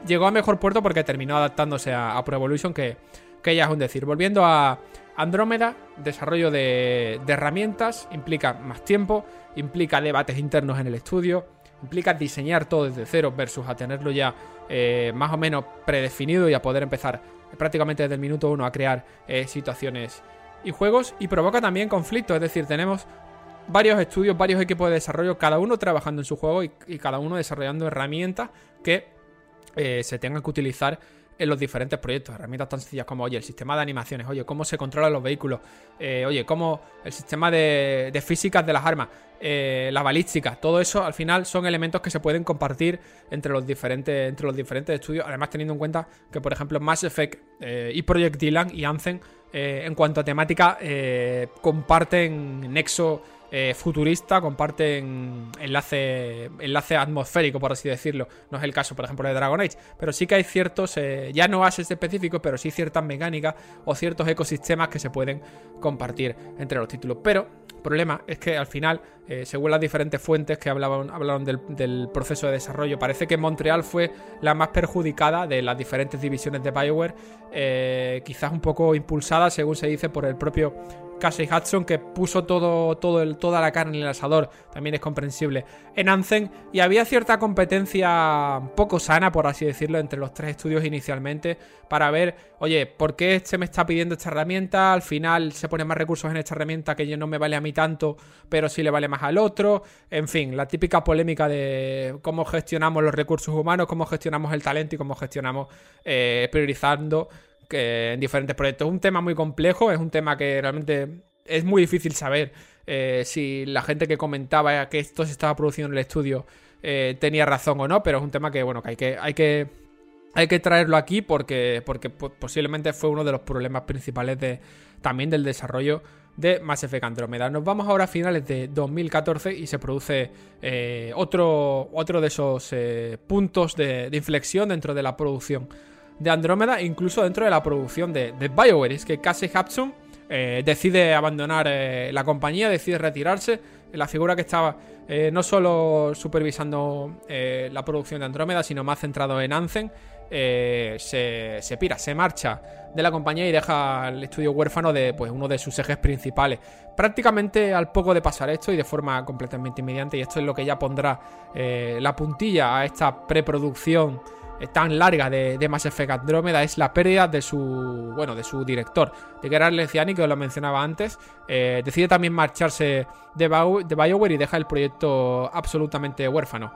llegó a mejor puerto porque terminó adaptándose a, Pro Evolution, que, que ya es un decir. Volviendo a, Andrómeda, desarrollo de, herramientas, implica más tiempo, implica debates internos en el estudio, implica diseñar todo desde cero versus a tenerlo ya eh, más o menos predefinido y a poder empezar prácticamente desde el minuto uno a crear eh, situaciones y juegos y provoca también conflictos, es decir, tenemos varios estudios, varios equipos de desarrollo, cada uno trabajando en su juego y, cada uno desarrollando herramientas que eh, se tengan que utilizar en los diferentes proyectos. Herramientas tan sencillas como, oye, el sistema de animaciones, oye, cómo se controlan los vehículos, eh, oye, cómo el sistema de, físicas de las armas, eh, la balística, todo eso al final son elementos que se pueden compartir entre los diferentes, entre los diferentes estudios. Además, teniendo en cuenta que, por ejemplo, Mass Effect eh, y Project Dylan y Anthem, en cuanto a temática, comparten nexo eh, futurista, comparten enlace, enlace atmosférico, por así decirlo. No es el caso, por ejemplo, de Dragon Age, pero sí que hay ciertos, eh, ya no ases específicos, pero sí ciertas mecánicas o ciertos ecosistemas que se pueden compartir entre los títulos. Pero el problema es que al final, eh, según las diferentes fuentes que hablaban, hablaron del, proceso de desarrollo, parece que Montreal fue la más perjudicada de las diferentes divisiones de Bioware, quizás un poco impulsada, según se dice, por el propio Casey Hudson, que puso todo, el, toda la carne en el asador, también es comprensible, en Anthem, y había cierta competencia poco sana, por así decirlo, entre los tres estudios inicialmente, para ver, oye, ¿por qué este me está pidiendo esta herramienta? Al final se pone más recursos en esta herramienta que yo no me vale a mí tanto, pero sí le vale más al otro, en fin, la típica polémica de cómo gestionamos los recursos humanos, cómo gestionamos el talento y cómo gestionamos eh, priorizando en diferentes proyectos. Es un tema muy complejo, es un tema que realmente es muy difícil saber eh, si la gente que comentaba que esto se estaba produciendo en el estudio eh, tenía razón o no, pero es un tema que, bueno, que hay que, hay que, hay que traerlo aquí porque, porque posiblemente fue uno de los problemas principales de, también del desarrollo de Mass Effect Andromeda. Nos vamos ahora a finales de 2014 y se produce eh, otro, otro de esos puntos de, de inflexión dentro de la producción de Andrómeda, incluso dentro de la producción de, de BioWare. Es que Casey Hudson eh, decide abandonar eh, la compañía, decide retirarse. La figura que estaba eh, no solo supervisando la producción de Andrómeda, sino más centrado en Anthem. se, se pira, se marcha de la compañía y deja el estudio huérfano de pues, uno de sus ejes principales. Prácticamente al poco de pasar esto y de forma completamente inmediata, y esto es lo que ya pondrá la puntilla a esta preproducción tan larga de, de, Mass Effect Andrómeda es la pérdida de su bueno de su director de Gerard Leziani que os lo mencionaba antes eh, decide también marcharse de, de BioWare y deja el proyecto absolutamente huérfano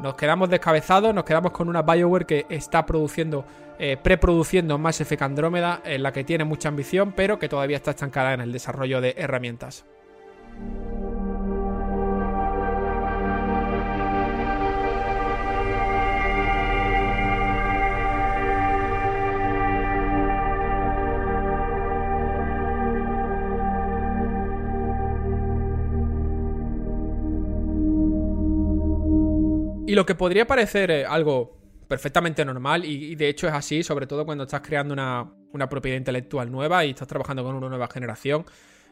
nos quedamos descabezados, nos quedamos con una BioWare que está produciendo, eh, preproduciendo Mass Effect Andrómeda, en la que tiene mucha ambición, pero que todavía está estancada en el desarrollo de herramientas. Y lo que podría parecer eh, algo perfectamente normal, y, de hecho es así, sobre todo cuando estás creando una, propiedad intelectual nueva y estás trabajando con una nueva generación.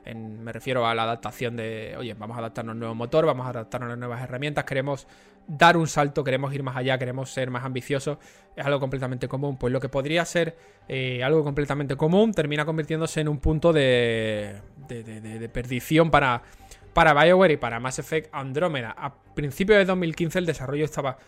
me refiero a la adaptación de, oye, vamos a adaptarnos a un nuevo motor, vamos a adaptarnos a nuevas herramientas, queremos dar un salto, queremos ir más allá, queremos ser más ambiciosos, es algo completamente común. Pues lo que podría ser eh, algo completamente común termina convirtiéndose en un punto de, de perdición para para BioWare y para Mass Effect Andromeda. A principios de 2015 el desarrollo estaba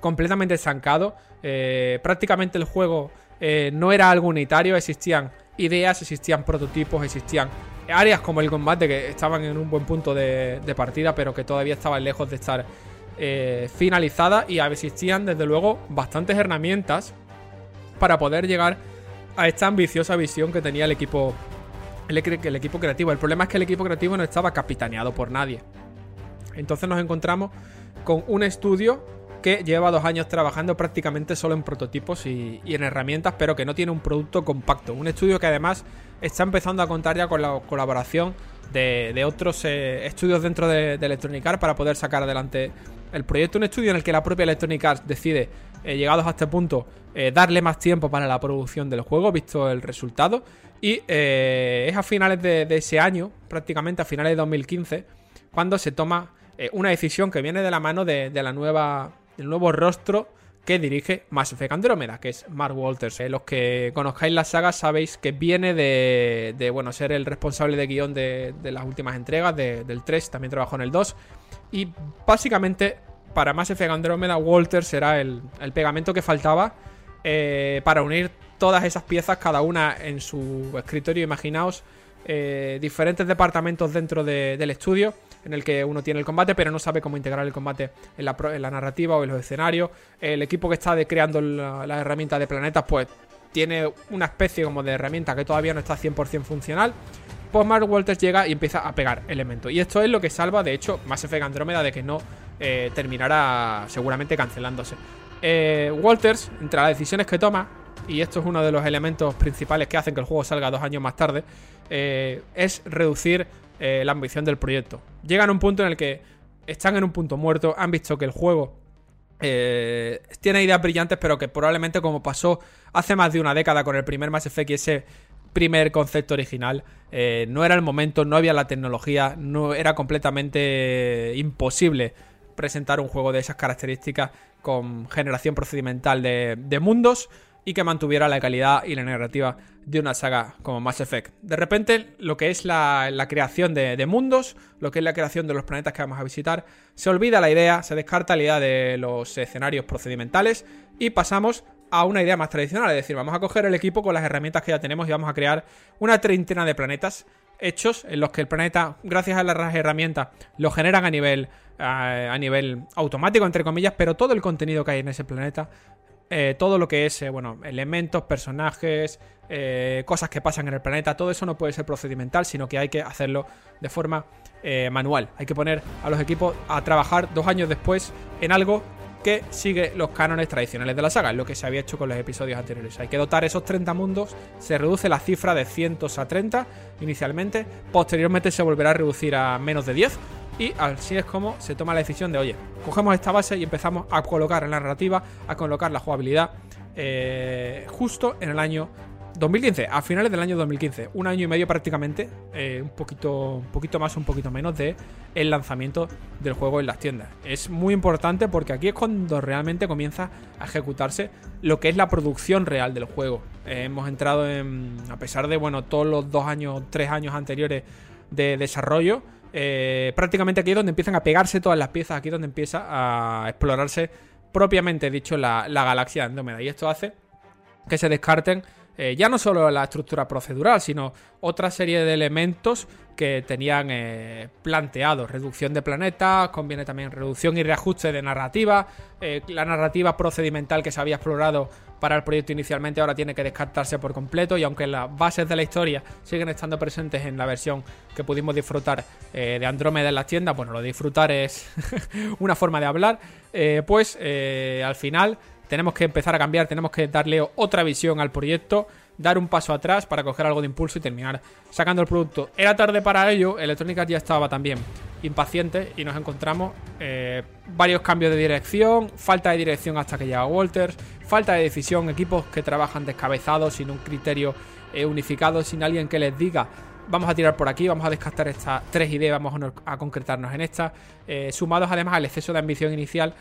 completamente estancado. Eh, prácticamente el juego eh, no era algo unitario, existían ideas, existían prototipos, existían áreas como el combate que estaban en un buen punto de, partida, pero que todavía estaban lejos de estar eh, finalizadas y existían desde luego bastantes herramientas para poder llegar a esta ambiciosa visión que tenía el equipo el, equipo creativo. El problema es que el equipo creativo no estaba capitaneado por nadie. Entonces nos encontramos con un estudio que lleva dos años trabajando prácticamente solo en prototipos y, en herramientas, pero que no tiene un producto compacto. Un estudio que además está empezando a contar ya con la colaboración de, otros eh, estudios dentro de, Electronic Arts para poder sacar adelante el proyecto. Un estudio en el que la propia Electronic Arts decide, eh, llegados a este punto, eh, darle más tiempo para la producción del juego, visto el resultado. Y eh, es a finales de, ese año, prácticamente a finales de 2015, cuando se toma eh, una decisión que viene de la mano de, la nueva, del nuevo rostro que dirige Mass Effect Andromeda, que es Mark Walters. los que conozcáis la saga sabéis que viene de, bueno, ser el responsable de guion de, las últimas entregas, del 3, también trabajó en el 2. Y básicamente, para Mass Effect Andromeda, Walters será el, el pegamento que faltaba para unir todas esas piezas, cada una en su escritorio. Imaginaos eh, diferentes departamentos dentro del estudio en el que uno tiene el combate, pero no sabe cómo integrar el combate en la, narrativa o en los escenarios. El equipo que está creando las la herramientas de planetas, pues tiene una especie como de herramienta que todavía no está 100% funcional. Pues Mark Walters llega y empieza a pegar elementos. Y esto es lo que salva, de hecho, Mass Effect Andrómeda de que no eh, terminará seguramente cancelándose. Eh, Walters, entre las decisiones que toma, y esto es uno de los elementos principales que hacen que el juego salga dos años más tarde, eh, es reducir eh, la ambición del proyecto. Llegan a un punto en el que están en un punto muerto, han visto que el juego eh, tiene ideas brillantes, pero que probablemente como pasó hace más de una década con el primer Mass Effect y ese primer concepto original, no era el momento, no había la tecnología, no era completamente imposible presentar un juego de esas características con generación procedimental de mundos y que mantuviera la calidad y la narrativa de una saga como Mass Effect. De repente, lo que es la, creación de, mundos, lo que es la creación de los planetas que vamos a visitar, se olvida la idea, se descarta la idea de los escenarios procedimentales y pasamos a una idea más tradicional, es decir, vamos a coger el equipo con las herramientas que ya tenemos y vamos a crear una treintena de planetas hechos en los que el planeta, gracias a las herramientas, lo generan a nivel, a nivel automático, entre comillas, pero todo el contenido que hay en ese planeta eh, todo lo que es, eh, bueno, elementos, personajes, eh, cosas que pasan en el planeta, todo eso no puede ser procedimental, sino que hay que hacerlo de forma manual. Hay que poner a los equipos a trabajar dos años después en algo que sigue los cánones tradicionales de la saga, lo que se había hecho con los episodios anteriores. Hay que dotar esos 30 mundos, se reduce la cifra de cientos a 30 inicialmente, posteriormente se volverá a reducir a menos de 10 y así es como se toma la decisión de, oye, cogemos esta base y empezamos a colocar en la narrativa, a colocar la jugabilidad eh, justo en el año 2015, a finales del año 2015, un año y medio prácticamente, eh, un poquito, un poquito más, un poquito menos de el lanzamiento del juego en las tiendas. Es muy importante porque aquí es cuando realmente comienza a ejecutarse lo que es la producción real del juego. Eh, hemos entrado en, a pesar de bueno todos los dos años, tres años anteriores de desarrollo, eh, prácticamente aquí es donde empiezan a pegarse todas las piezas, aquí es donde empieza a explorarse propiamente dicho la, la galaxia Andrómeda. Y esto hace que se descarten eh, ya no solo la estructura procedural, sino otra serie de elementos que tenían eh, planteados. Reducción de planetas, conviene también reducción y reajuste de narrativa. Eh, la narrativa procedimental que se había explorado para el proyecto inicialmente ahora tiene que descartarse por completo y aunque las bases de la historia siguen estando presentes en la versión que pudimos disfrutar de Andrómeda en las tiendas, bueno, lo disfrutar es una forma de hablar, pues al final tenemos que empezar a cambiar, tenemos que darle otra visión al proyecto, dar un paso atrás para coger algo de impulso y terminar sacando el producto. Era tarde para ello, Electronic Arts ya estaba también impaciente y nos encontramos eh, varios cambios de dirección, falta de dirección hasta que llega Walters, falta de decisión, equipos que trabajan descabezados, sin un criterio eh, unificado, sin alguien que les diga vamos a tirar por aquí, vamos a descartar estas tres ideas, vamos a, concretarnos en esta. Eh, sumados además al exceso de ambición inicial,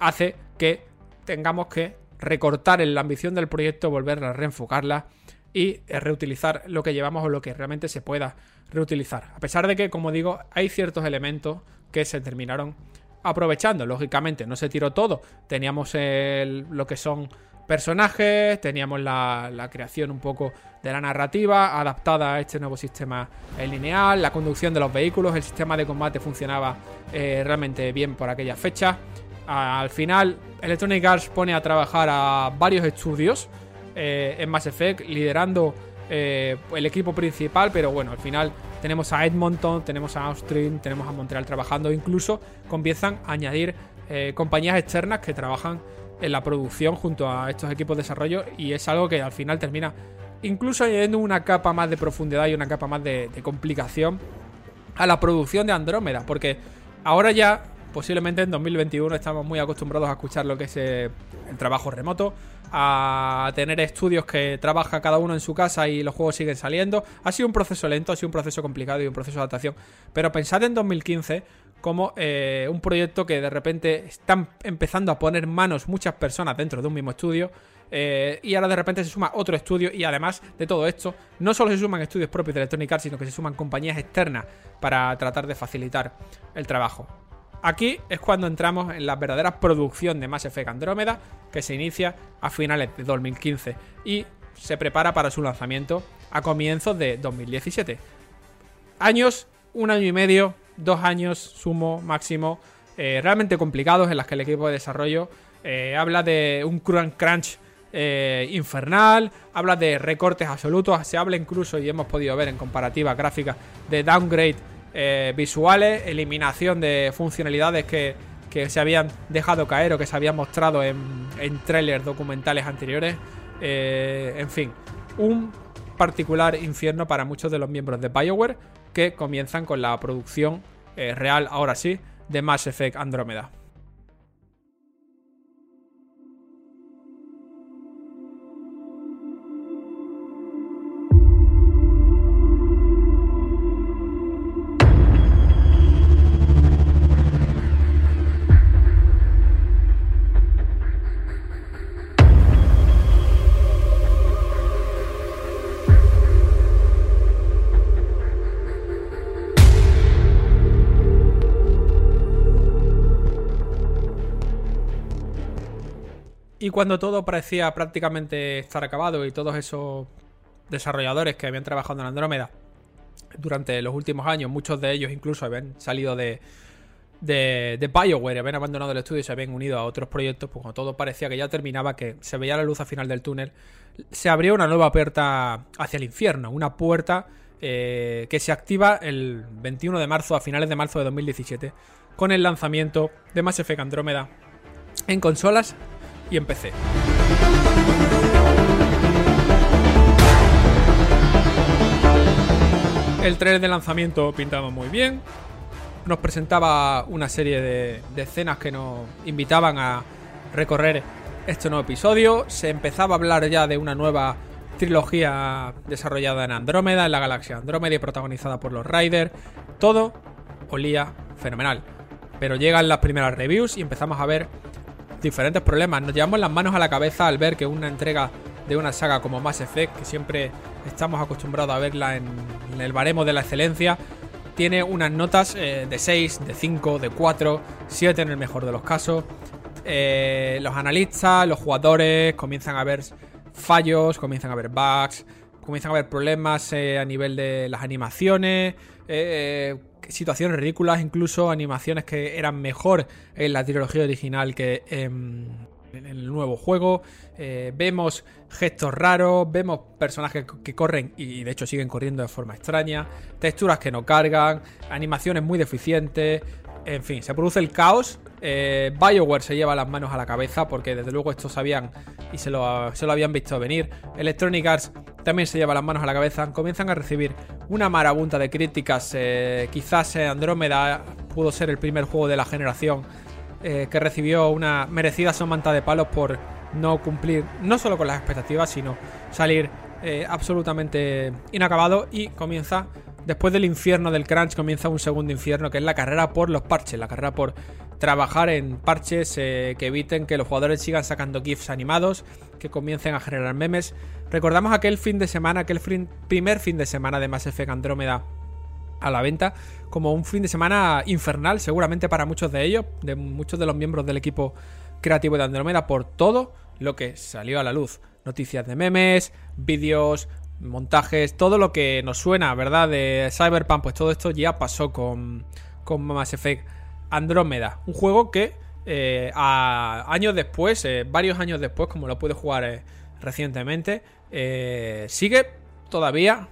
hace que tengamos que recortar en la ambición del proyecto, volver a reenfocarla y eh, reutilizar lo que llevamos o lo que realmente se pueda reutilizar. A pesar de que, como digo, hay ciertos elementos que se terminaron aprovechando. Lógicamente, no se tiró todo. Teníamos lo que son personajes, teníamos la, creación un poco de la narrativa adaptada a este nuevo sistema lineal, la conducción de los vehículos, el sistema de combate funcionaba eh, realmente bien por aquella fecha al final, Electronic Arts pone a trabajar a varios estudios eh, en Mass Effect, liderando eh, el equipo principal, pero bueno, al final tenemos a Edmonton, tenemos a Austin, tenemos a Montreal trabajando, incluso comienzan a añadir eh, compañías externas que trabajan en la producción junto a estos equipos de desarrollo y es algo que al final termina incluso añadiendo una capa más de profundidad y una capa más de complicación a la producción de Andrómeda, porque ahora ya posiblemente en 2021 estamos muy acostumbrados a escuchar lo que es eh, el trabajo remoto, a tener estudios que trabaja cada uno en su casa y los juegos siguen saliendo. Ha sido un proceso lento, ha sido un proceso complicado y un proceso de adaptación. Pero pensad en 2015 como eh, un proyecto que de repente están empezando a poner manos muchas personas dentro de un mismo estudio. Eh, y ahora de repente se suma otro estudio y además de todo esto, no solo se suman estudios propios de Electronic Arts, sino que se suman compañías externas para tratar de facilitar el trabajo. Aquí es cuando entramos en la verdadera producción de Mass Effect Andrómeda, que se inicia a finales de 2015 y se prepara para su lanzamiento a comienzos de 2017. Años, un año y medio, dos años, sumo, máximo, eh, realmente complicados en las que el equipo de desarrollo eh, habla de un crunch eh, infernal, habla de recortes absolutos, se habla incluso, y hemos podido ver en comparativa gráfica, de downgrade eh, visuales, eliminación de funcionalidades que, se habían dejado caer o que se habían mostrado en, en trailers documentales anteriores. Eh, en fin, un particular infierno para muchos de los miembros de BioWare que comienzan con la producción eh, real, ahora sí, de Mass Effect Andromeda. Cuando todo parecía prácticamente estar acabado y todos esos desarrolladores que habían trabajado en Andrómeda durante los últimos años, muchos de ellos incluso habían salido de, de, Bioware, habían abandonado el estudio y se habían unido a otros proyectos, pues cuando todo parecía que ya terminaba, que se veía la luz al final del túnel, se abrió una nueva puerta hacia el infierno, una puerta eh, que se activa el 21 de marzo, a finales de marzo de 2017, con el lanzamiento de Mass Effect Andrómeda en consolas y empecé. El trailer de lanzamiento pintaba muy bien. Nos presentaba una serie de, escenas que nos invitaban a recorrer este nuevo episodio. Se empezaba a hablar ya de una nueva trilogía desarrollada en Andrómeda, en la galaxia Andrómeda y protagonizada por los Riders. Todo olía fenomenal. Pero llegan las primeras reviews y empezamos a ver diferentes problemas. Nos llevamos las manos a la cabeza al ver que una entrega de una saga como Mass Effect, que siempre estamos acostumbrados a verla en, el baremo de la excelencia, tiene unas notas eh, de 6, de 5, de 4, 7 en el mejor de los casos. Eh, los analistas, los jugadores comienzan a ver fallos, comienzan a ver bugs, comienzan a haber problemas eh, a nivel de las animaciones, situaciones ridículas, incluso animaciones que eran mejor en la trilogía original que en, el nuevo juego. Eh, vemos gestos raros, vemos personajes que corren y de hecho siguen corriendo de forma extraña, texturas que no cargan, animaciones muy deficientes. En fin, se produce el caos. Eh, Bioware se lleva las manos a la cabeza porque desde luego esto sabían y se lo, se lo habían visto venir. Electronic Arts también se lleva las manos a la cabeza. Comienzan a recibir una marabunta de críticas. Eh, quizás Andrómeda pudo ser el primer juego de la generación eh, que recibió una merecida somanta de palos por no cumplir no solo con las expectativas, sino salir eh, absolutamente inacabado y comienza, después del infierno del crunch, comienza un segundo infierno que es la carrera por los parches, la carrera por trabajar en parches que eviten que los jugadores sigan sacando GIFs animados, que comiencen a generar memes. Recordamos aquel fin de semana, aquel primer fin de semana de Mass Effect Andrómeda a la venta como un fin de semana infernal, seguramente para muchos de ellos, de muchos de los miembros del equipo creativo de Andrómeda, por todo lo que salió a la luz. Noticias de memes, vídeos, montajes, todo lo que nos suena, ¿verdad? De Cyberpunk, pues todo esto ya pasó con, con Mass Effect Andrómeda. Un juego que eh, años después, eh, varios años después, como lo pude jugar eh, recientemente, sigue todavía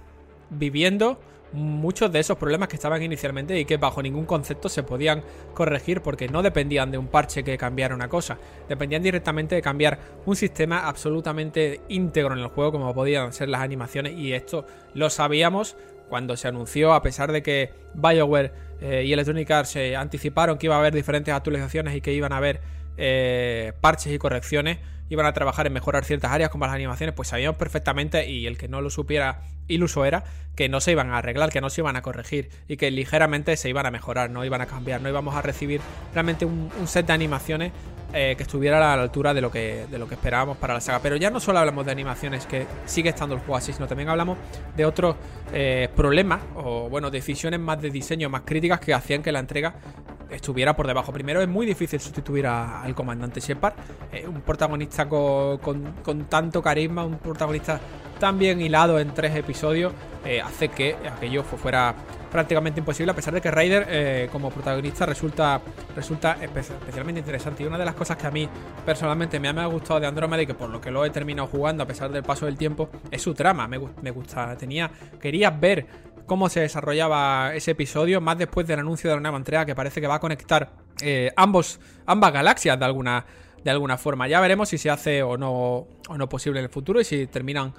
viviendo muchos de esos problemas que estaban inicialmente y que bajo ningún concepto se podían corregir porque no dependían de un parche que cambiara una cosa, dependían directamente de cambiar un sistema absolutamente íntegro en el juego como podían ser las animaciones y esto lo sabíamos cuando se anunció a pesar de que BioWare eh, y Electronic Arts se anticiparon que iba a haber diferentes actualizaciones y que iban a haber eh, parches y correcciones iban a trabajar en mejorar ciertas áreas como las animaciones, pues sabíamos perfectamente y el que no lo supiera iluso era que no se iban a arreglar, que no se iban a corregir y que ligeramente se iban a mejorar, no iban a cambiar, no íbamos a recibir realmente un, set de animaciones eh, que estuviera a la altura de lo que, de lo que esperábamos para la saga. Pero ya no solo hablamos de animaciones, que sigue estando el juego así, sino también hablamos de otros eh, problemas o, bueno, decisiones más de diseño, más críticas que hacían que la entrega estuviera por debajo. Primero, es muy difícil sustituir al comandante Shepard, eh, un protagonista con, con, tanto carisma, un protagonista tan bien hilado en tres episodios, eh, hace que aquello fuera prácticamente imposible, a pesar de que Ryder eh, como protagonista resulta, resulta especialmente interesante. Y una de las cosas que a mí personalmente me ha, gustado de Andromeda y que por lo que lo he terminado jugando a pesar del paso del tiempo, es su trama. Me, me gusta, tenía, quería ver cómo se desarrollaba ese episodio, más después del anuncio de la nueva entrega que parece que va a conectar eh, ambos, ambas galaxias de alguna, de alguna forma. Ya veremos si se hace o no, o no posible en el futuro y si terminan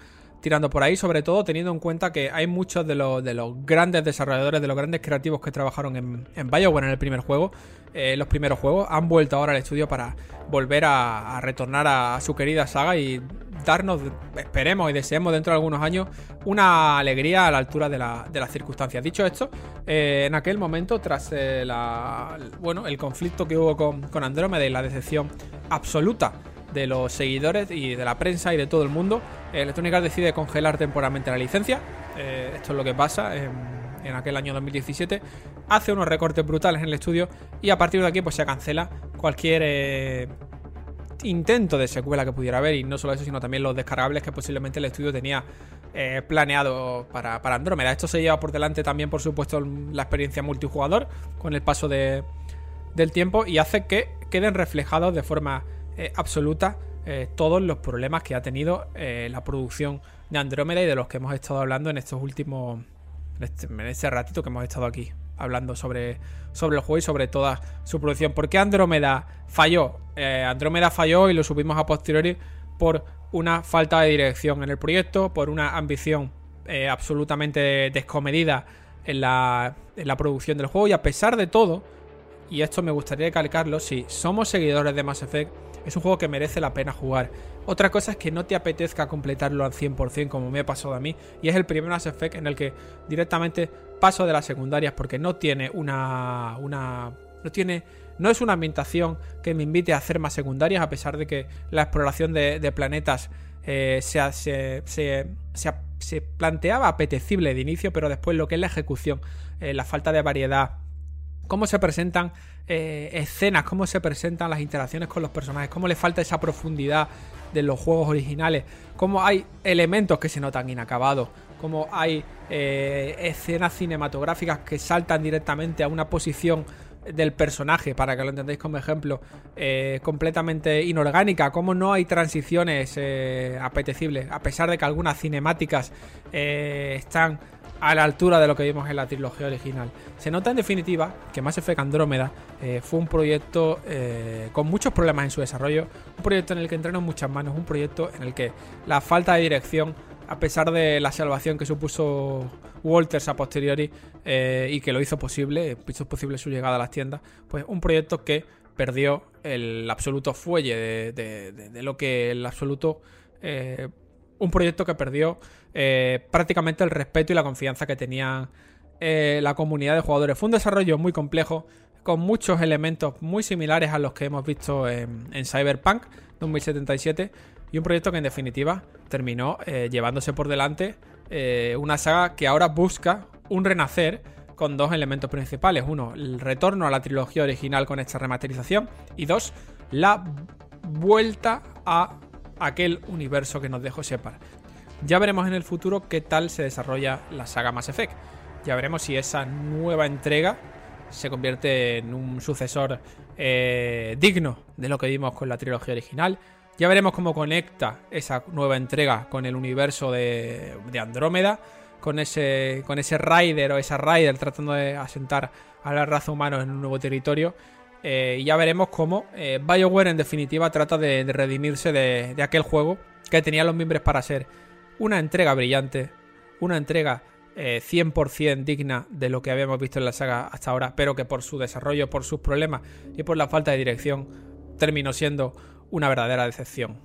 tirando por ahí, sobre todo teniendo en cuenta que hay muchos de los, de los grandes desarrolladores, de los grandes creativos que trabajaron en, en Bioware en el primer juego, eh, los primeros juegos, han vuelto ahora al estudio para volver a, retornar a, su querida saga y darnos, esperemos y deseemos dentro de algunos años, una alegría a la altura de, las circunstancias. Dicho esto, eh, en aquel momento, tras eh, la, bueno, el conflicto que hubo con, con Andrómeda y la decepción absoluta de los seguidores y de la prensa y de todo el mundo, Electronic Arts decide congelar temporalmente la licencia. Eh, esto es lo que pasa en, aquel año 2017. Hace unos recortes brutales en el estudio y a partir de aquí pues se cancela cualquier eh, intento de secuela que pudiera haber y no solo eso sino también los descargables que posiblemente el estudio tenía eh, planeado para, para Andrómeda. Esto se lleva por delante también por supuesto la experiencia multijugador con el paso de, del tiempo y hace que queden reflejados de forma eh, absoluta eh, todos los problemas que ha tenido eh, la producción de Andrómeda y de los que hemos estado hablando en estos últimos. en este, este ratito que hemos estado aquí hablando sobre, sobre el juego y sobre toda su producción. ¿Por qué Andrómeda falló? Andrómeda falló y lo subimos a posteriori por una falta de dirección en el proyecto, por una ambición absolutamente descomedida en la, en la producción del juego y a pesar de todo, y esto me gustaría calcarlo, si somos seguidores de Mass Effect, es un juego que merece la pena jugar. Otra cosa es que no te apetezca completarlo al 100% como me ha pasado a mí, y es el primer Mass Effect en el que directamente paso de las secundarias porque no tiene una... una no tiene no es una ambientación que me invite a hacer más secundarias, a pesar de que la exploración de, planetas eh, se, se, planteaba apetecible de inicio, pero después lo que es la ejecución, eh, la falta de variedad, cómo se presentan eh, escenas, cómo se presentan las interacciones con los personajes, cómo le falta esa profundidad de los juegos originales, cómo hay elementos que se notan inacabados, cómo hay escenas cinematográficas que saltan directamente a una posición del personaje, para que lo entendáis como ejemplo, eh, completamente inorgánica, como no hay transiciones eh, apetecibles, a pesar de que algunas cinemáticas eh, están a la altura de lo que vimos en la trilogía original. Se nota en definitiva que Mass Effect Andrómeda fue un proyecto con muchos problemas en su desarrollo, un proyecto en el que entraron muchas manos, un proyecto en el que la falta de dirección a pesar de la salvación que supuso Walters a posteriori eh, y que lo hizo posible, hizo posible su llegada a las tiendas, pues un proyecto que perdió el absoluto fuelle de, lo que el absoluto... Eh, un proyecto que perdió eh, prácticamente el respeto y la confianza que tenía la comunidad de jugadores. Fue un desarrollo muy complejo, con muchos elementos muy similares a los que hemos visto en, Cyberpunk 2077 y un proyecto que en definitiva terminó eh, llevándose por delante eh, una saga que ahora busca un renacer con dos elementos principales. Uno, el retorno a la trilogía original con esta remasterización. Y dos, la vuelta a aquel universo que nos dejó Shepard. Ya veremos en el futuro qué tal se desarrolla la saga Mass Effect. Ya veremos si esa nueva entrega se convierte en un sucesor eh, digno de lo que vimos con la trilogía original ya veremos cómo conecta esa nueva entrega con el universo de, Andrómeda, con ese, con ese Rider o esa Rider tratando de asentar a la raza humana en un nuevo territorio. Eh, y ya veremos cómo eh, BioWare en definitiva trata de, redimirse de, aquel juego que tenía los miembros para ser una entrega brillante, una entrega 100% eh, digna de lo que habíamos visto en la saga hasta ahora, pero que por su desarrollo, por sus problemas y por la falta de dirección terminó siendo una verdadera decepción.